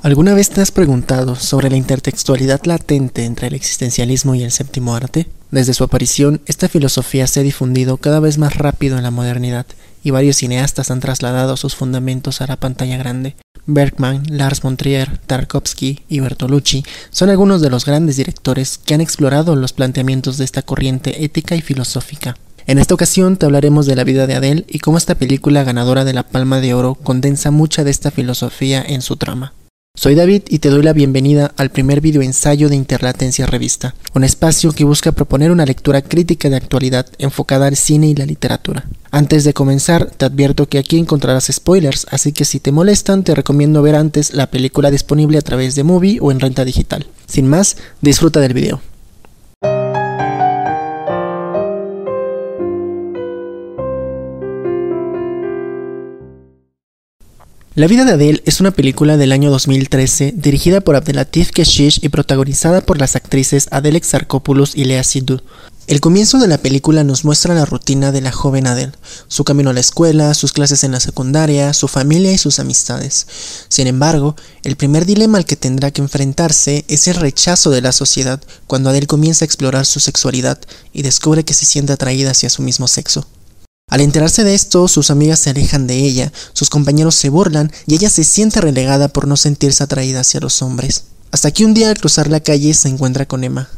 ¿Alguna vez te has preguntado sobre la intertextualidad latente entre el existencialismo y el séptimo arte? Desde su aparición, esta filosofía se ha difundido cada vez más rápido en la modernidad y varios cineastas han trasladado sus fundamentos a la pantalla grande. Bergman, Lars von Trier, Tarkovsky y Bertolucci son algunos de los grandes directores que han explorado los planteamientos de esta corriente ética y filosófica. En esta ocasión te hablaremos de la vida de Adele y cómo esta película ganadora de la Palma de Oro condensa mucha de esta filosofía en su trama. Soy David y te doy la bienvenida al primer video ensayo de Interlatencia Revista, un espacio que busca proponer una lectura crítica de actualidad enfocada al cine y la literatura. Antes de comenzar, te advierto que aquí encontrarás spoilers, así que si te molestan te recomiendo ver antes la película disponible a través de Movie o en renta digital. Sin más, disfruta del video. La vida de Adele es una película del año 2013 dirigida por Abdelatif Keshish y protagonizada por las actrices Adele Exarchopoulos y Lea Sidhu. El comienzo de la película nos muestra la rutina de la joven Adele, su camino a la escuela, sus clases en la secundaria, su familia y sus amistades. Sin embargo, el primer dilema al que tendrá que enfrentarse es el rechazo de la sociedad cuando Adele comienza a explorar su sexualidad y descubre que se siente atraída hacia su mismo sexo. Al enterarse de esto, sus amigas se alejan de ella, sus compañeros se burlan y ella se siente relegada por no sentirse atraída hacia los hombres. Hasta que un día al cruzar la calle se encuentra con Emma,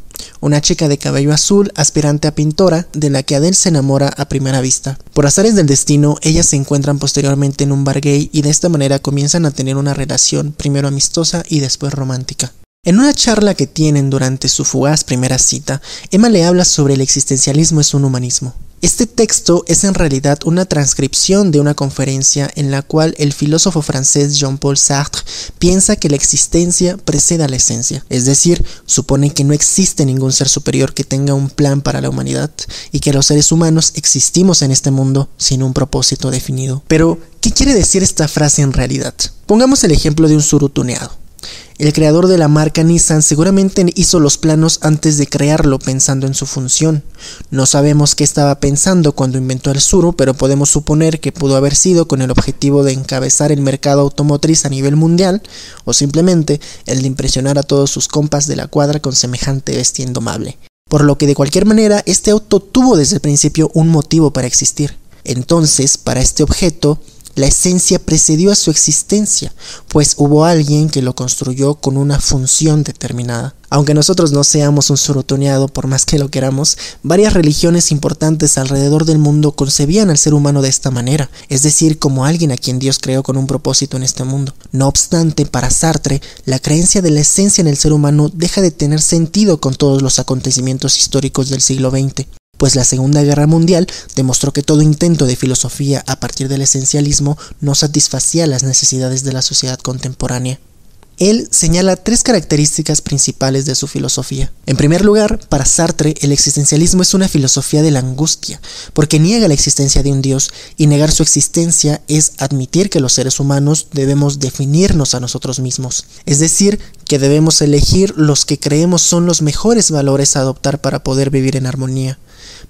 una chica de cabello azul, aspirante a pintora, de la que Adele se enamora a primera vista. Por azares del destino, ellas se encuentran posteriormente en un bar gay y de esta manera comienzan a tener una relación primero amistosa y después romántica. En una charla que tienen durante su fugaz primera cita, Emma le habla sobre el existencialismo es un humanismo. Este texto es en realidad una transcripción de una conferencia en la cual el filósofo francés Jean-Paul Sartre piensa que la existencia precede a la esencia, es decir, supone que no existe ningún ser superior que tenga un plan para la humanidad y que los seres humanos existimos en este mundo sin un propósito definido. Pero, ¿qué quiere decir esta frase en realidad? Pongamos el ejemplo de un surutuneado. El creador de la marca Nissan seguramente hizo los planos antes de crearlo pensando en su función. No sabemos qué estaba pensando cuando inventó el Suru, pero podemos suponer que pudo haber sido con el objetivo de encabezar el mercado automotriz a nivel mundial, o simplemente el de impresionar a todos sus compas de la cuadra con semejante bestia indomable. Por lo que de cualquier manera, este auto tuvo desde el principio un motivo para existir. Entonces, para este objeto, la esencia precedió a su existencia, pues hubo alguien que lo construyó con una función determinada. Aunque nosotros no seamos un surutoneado por más que lo queramos, varias religiones importantes alrededor del mundo concebían al ser humano de esta manera, es decir, como alguien a quien Dios creó con un propósito en este mundo. No obstante, para Sartre, la creencia de la esencia en el ser humano deja de tener sentido con todos los acontecimientos históricos del siglo XX pues la Segunda Guerra Mundial demostró que todo intento de filosofía a partir del esencialismo no satisfacía las necesidades de la sociedad contemporánea. Él señala tres características principales de su filosofía. En primer lugar, para Sartre, el existencialismo es una filosofía de la angustia, porque niega la existencia de un Dios y negar su existencia es admitir que los seres humanos debemos definirnos a nosotros mismos, es decir, que debemos elegir los que creemos son los mejores valores a adoptar para poder vivir en armonía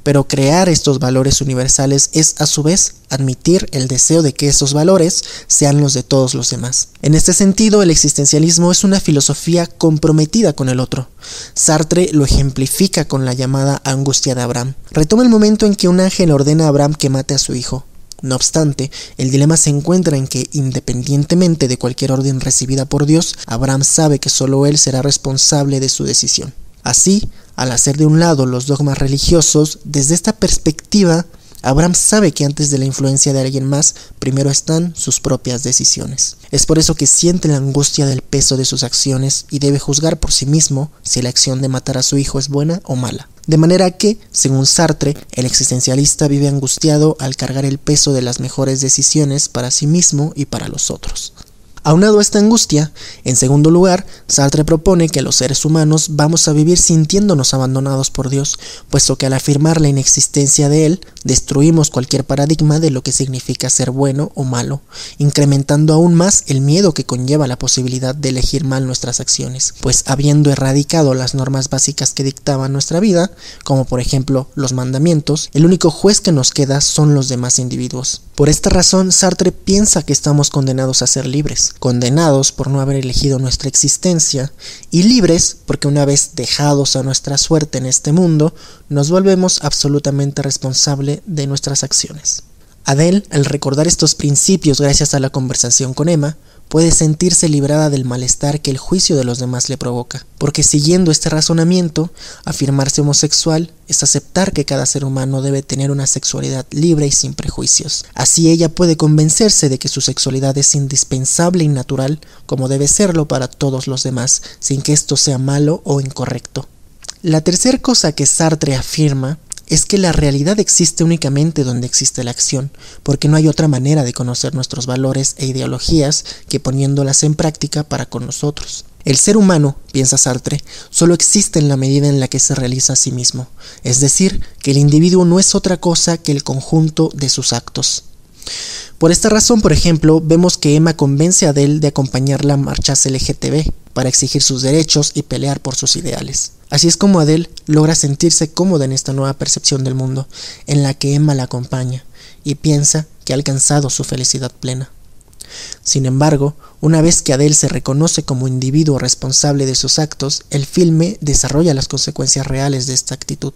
pero crear estos valores universales es a su vez admitir el deseo de que esos valores sean los de todos los demás. En este sentido, el existencialismo es una filosofía comprometida con el otro. Sartre lo ejemplifica con la llamada angustia de Abraham. Retoma el momento en que un ángel ordena a Abraham que mate a su hijo. No obstante, el dilema se encuentra en que, independientemente de cualquier orden recibida por Dios, Abraham sabe que solo él será responsable de su decisión. Así, al hacer de un lado los dogmas religiosos, desde esta perspectiva, Abraham sabe que antes de la influencia de alguien más, primero están sus propias decisiones. Es por eso que siente la angustia del peso de sus acciones y debe juzgar por sí mismo si la acción de matar a su hijo es buena o mala. De manera que, según Sartre, el existencialista vive angustiado al cargar el peso de las mejores decisiones para sí mismo y para los otros. Aunado a esta angustia, en segundo lugar, Sartre propone que los seres humanos vamos a vivir sintiéndonos abandonados por Dios, puesto que al afirmar la inexistencia de Él, destruimos cualquier paradigma de lo que significa ser bueno o malo, incrementando aún más el miedo que conlleva la posibilidad de elegir mal nuestras acciones, pues habiendo erradicado las normas básicas que dictaban nuestra vida, como por ejemplo los mandamientos, el único juez que nos queda son los demás individuos. Por esta razón, Sartre piensa que estamos condenados a ser libres condenados por no haber elegido nuestra existencia, y libres porque una vez dejados a nuestra suerte en este mundo, nos volvemos absolutamente de nuestras acciones. Adele, al recordar estos principios gracias a la conversación con Emma, puede sentirse librada del malestar que el juicio de los demás le provoca, porque siguiendo este razonamiento, afirmarse homosexual es aceptar que cada ser humano debe tener una sexualidad libre y sin prejuicios. Así ella puede convencerse de que su sexualidad es indispensable y natural, como debe serlo para todos los demás, sin que esto sea malo o incorrecto. La tercera cosa que Sartre afirma es que la realidad existe únicamente donde existe la acción, porque no hay otra manera de conocer nuestros valores e ideologías que poniéndolas en práctica para con nosotros. El ser humano, piensa Sartre, solo existe en la medida en la que se realiza a sí mismo, es decir, que el individuo no es otra cosa que el conjunto de sus actos. Por esta razón, por ejemplo, vemos que Emma convence a Adele de acompañarla a marchas LGTB para exigir sus derechos y pelear por sus ideales. Así es como Adele logra sentirse cómoda en esta nueva percepción del mundo, en la que Emma la acompaña, y piensa que ha alcanzado su felicidad plena. Sin embargo, una vez que Adele se reconoce como individuo responsable de sus actos, el filme desarrolla las consecuencias reales de esta actitud.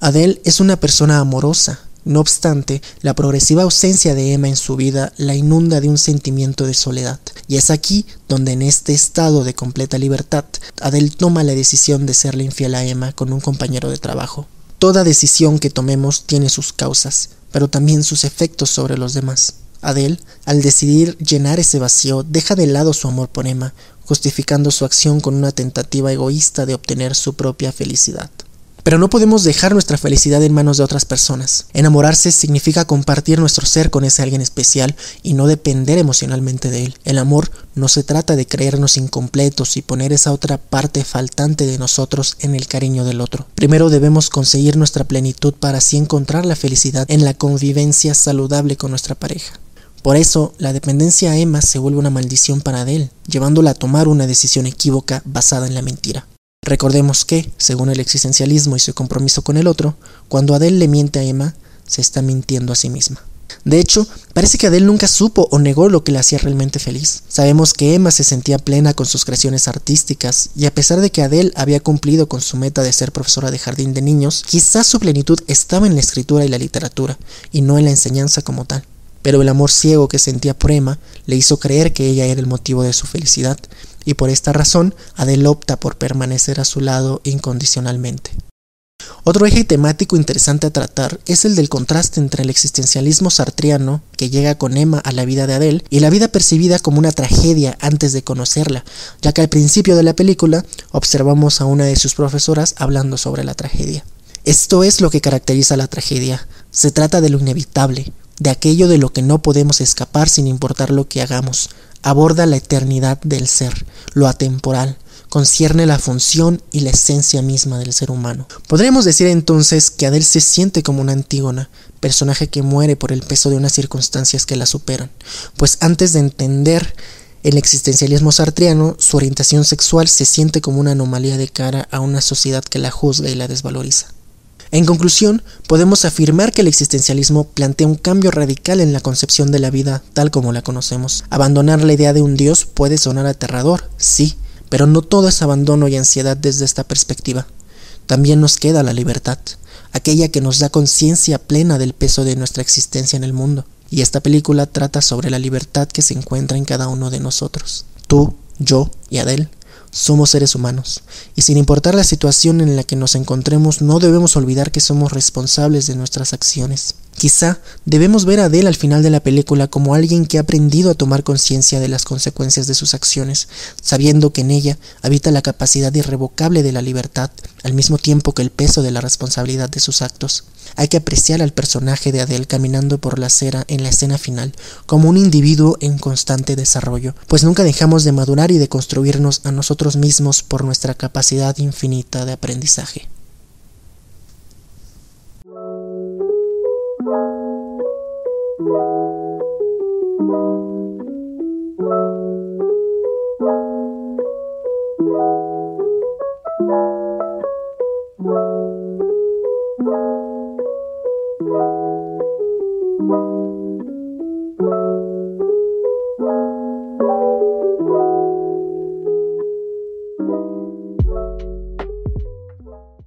Adele es una persona amorosa, no obstante, la progresiva ausencia de Emma en su vida la inunda de un sentimiento de soledad, y es aquí donde en este estado de completa libertad, Adele toma la decisión de serle infiel a Emma con un compañero de trabajo. Toda decisión que tomemos tiene sus causas, pero también sus efectos sobre los demás. Adele, al decidir llenar ese vacío, deja de lado su amor por Emma, justificando su acción con una tentativa egoísta de obtener su propia felicidad. Pero no podemos dejar nuestra felicidad en manos de otras personas. Enamorarse significa compartir nuestro ser con ese alguien especial y no depender emocionalmente de él. El amor no se trata de creernos incompletos y poner esa otra parte faltante de nosotros en el cariño del otro. Primero debemos conseguir nuestra plenitud para así encontrar la felicidad en la convivencia saludable con nuestra pareja. Por eso, la dependencia a Emma se vuelve una maldición para él, llevándola a tomar una decisión equívoca basada en la mentira. Recordemos que, según el existencialismo y su compromiso con el otro, cuando Adele le miente a Emma, se está mintiendo a sí misma. De hecho, parece que Adele nunca supo o negó lo que le hacía realmente feliz. Sabemos que Emma se sentía plena con sus creaciones artísticas, y a pesar de que Adele había cumplido con su meta de ser profesora de jardín de niños, quizás su plenitud estaba en la escritura y la literatura, y no en la enseñanza como tal. Pero el amor ciego que sentía por Emma le hizo creer que ella era el motivo de su felicidad, y por esta razón Adele opta por permanecer a su lado incondicionalmente. Otro eje temático interesante a tratar es el del contraste entre el existencialismo sartriano, que llega con Emma a la vida de Adele, y la vida percibida como una tragedia antes de conocerla, ya que al principio de la película observamos a una de sus profesoras hablando sobre la tragedia. Esto es lo que caracteriza la tragedia. Se trata de lo inevitable, de aquello de lo que no podemos escapar sin importar lo que hagamos, aborda la eternidad del ser, lo atemporal, concierne la función y la esencia misma del ser humano. Podríamos decir entonces que Adele se siente como una Antígona, personaje que muere por el peso de unas circunstancias que la superan, pues antes de entender el existencialismo sartriano, su orientación sexual se siente como una anomalía de cara a una sociedad que la juzga y la desvaloriza. En conclusión, podemos afirmar que el existencialismo plantea un cambio radical en la concepción de la vida tal como la conocemos. Abandonar la idea de un Dios puede sonar aterrador, sí, pero no todo es abandono y ansiedad desde esta perspectiva. También nos queda la libertad, aquella que nos da conciencia plena del peso de nuestra existencia en el mundo. Y esta película trata sobre la libertad que se encuentra en cada uno de nosotros. Tú, yo y Adele somos seres humanos, y sin importar la situación en la que nos encontremos, no debemos olvidar que somos responsables de nuestras acciones. Quizá debemos ver a Adele al final de la película como alguien que ha aprendido a tomar conciencia de las consecuencias de sus acciones, sabiendo que en ella habita la capacidad irrevocable de la libertad, al mismo tiempo que el peso de la responsabilidad de sus actos. Hay que apreciar al personaje de Adele caminando por la acera en la escena final como un individuo en constante desarrollo, pues nunca dejamos de madurar y de construirnos a nosotros mismos por nuestra capacidad infinita de aprendizaje.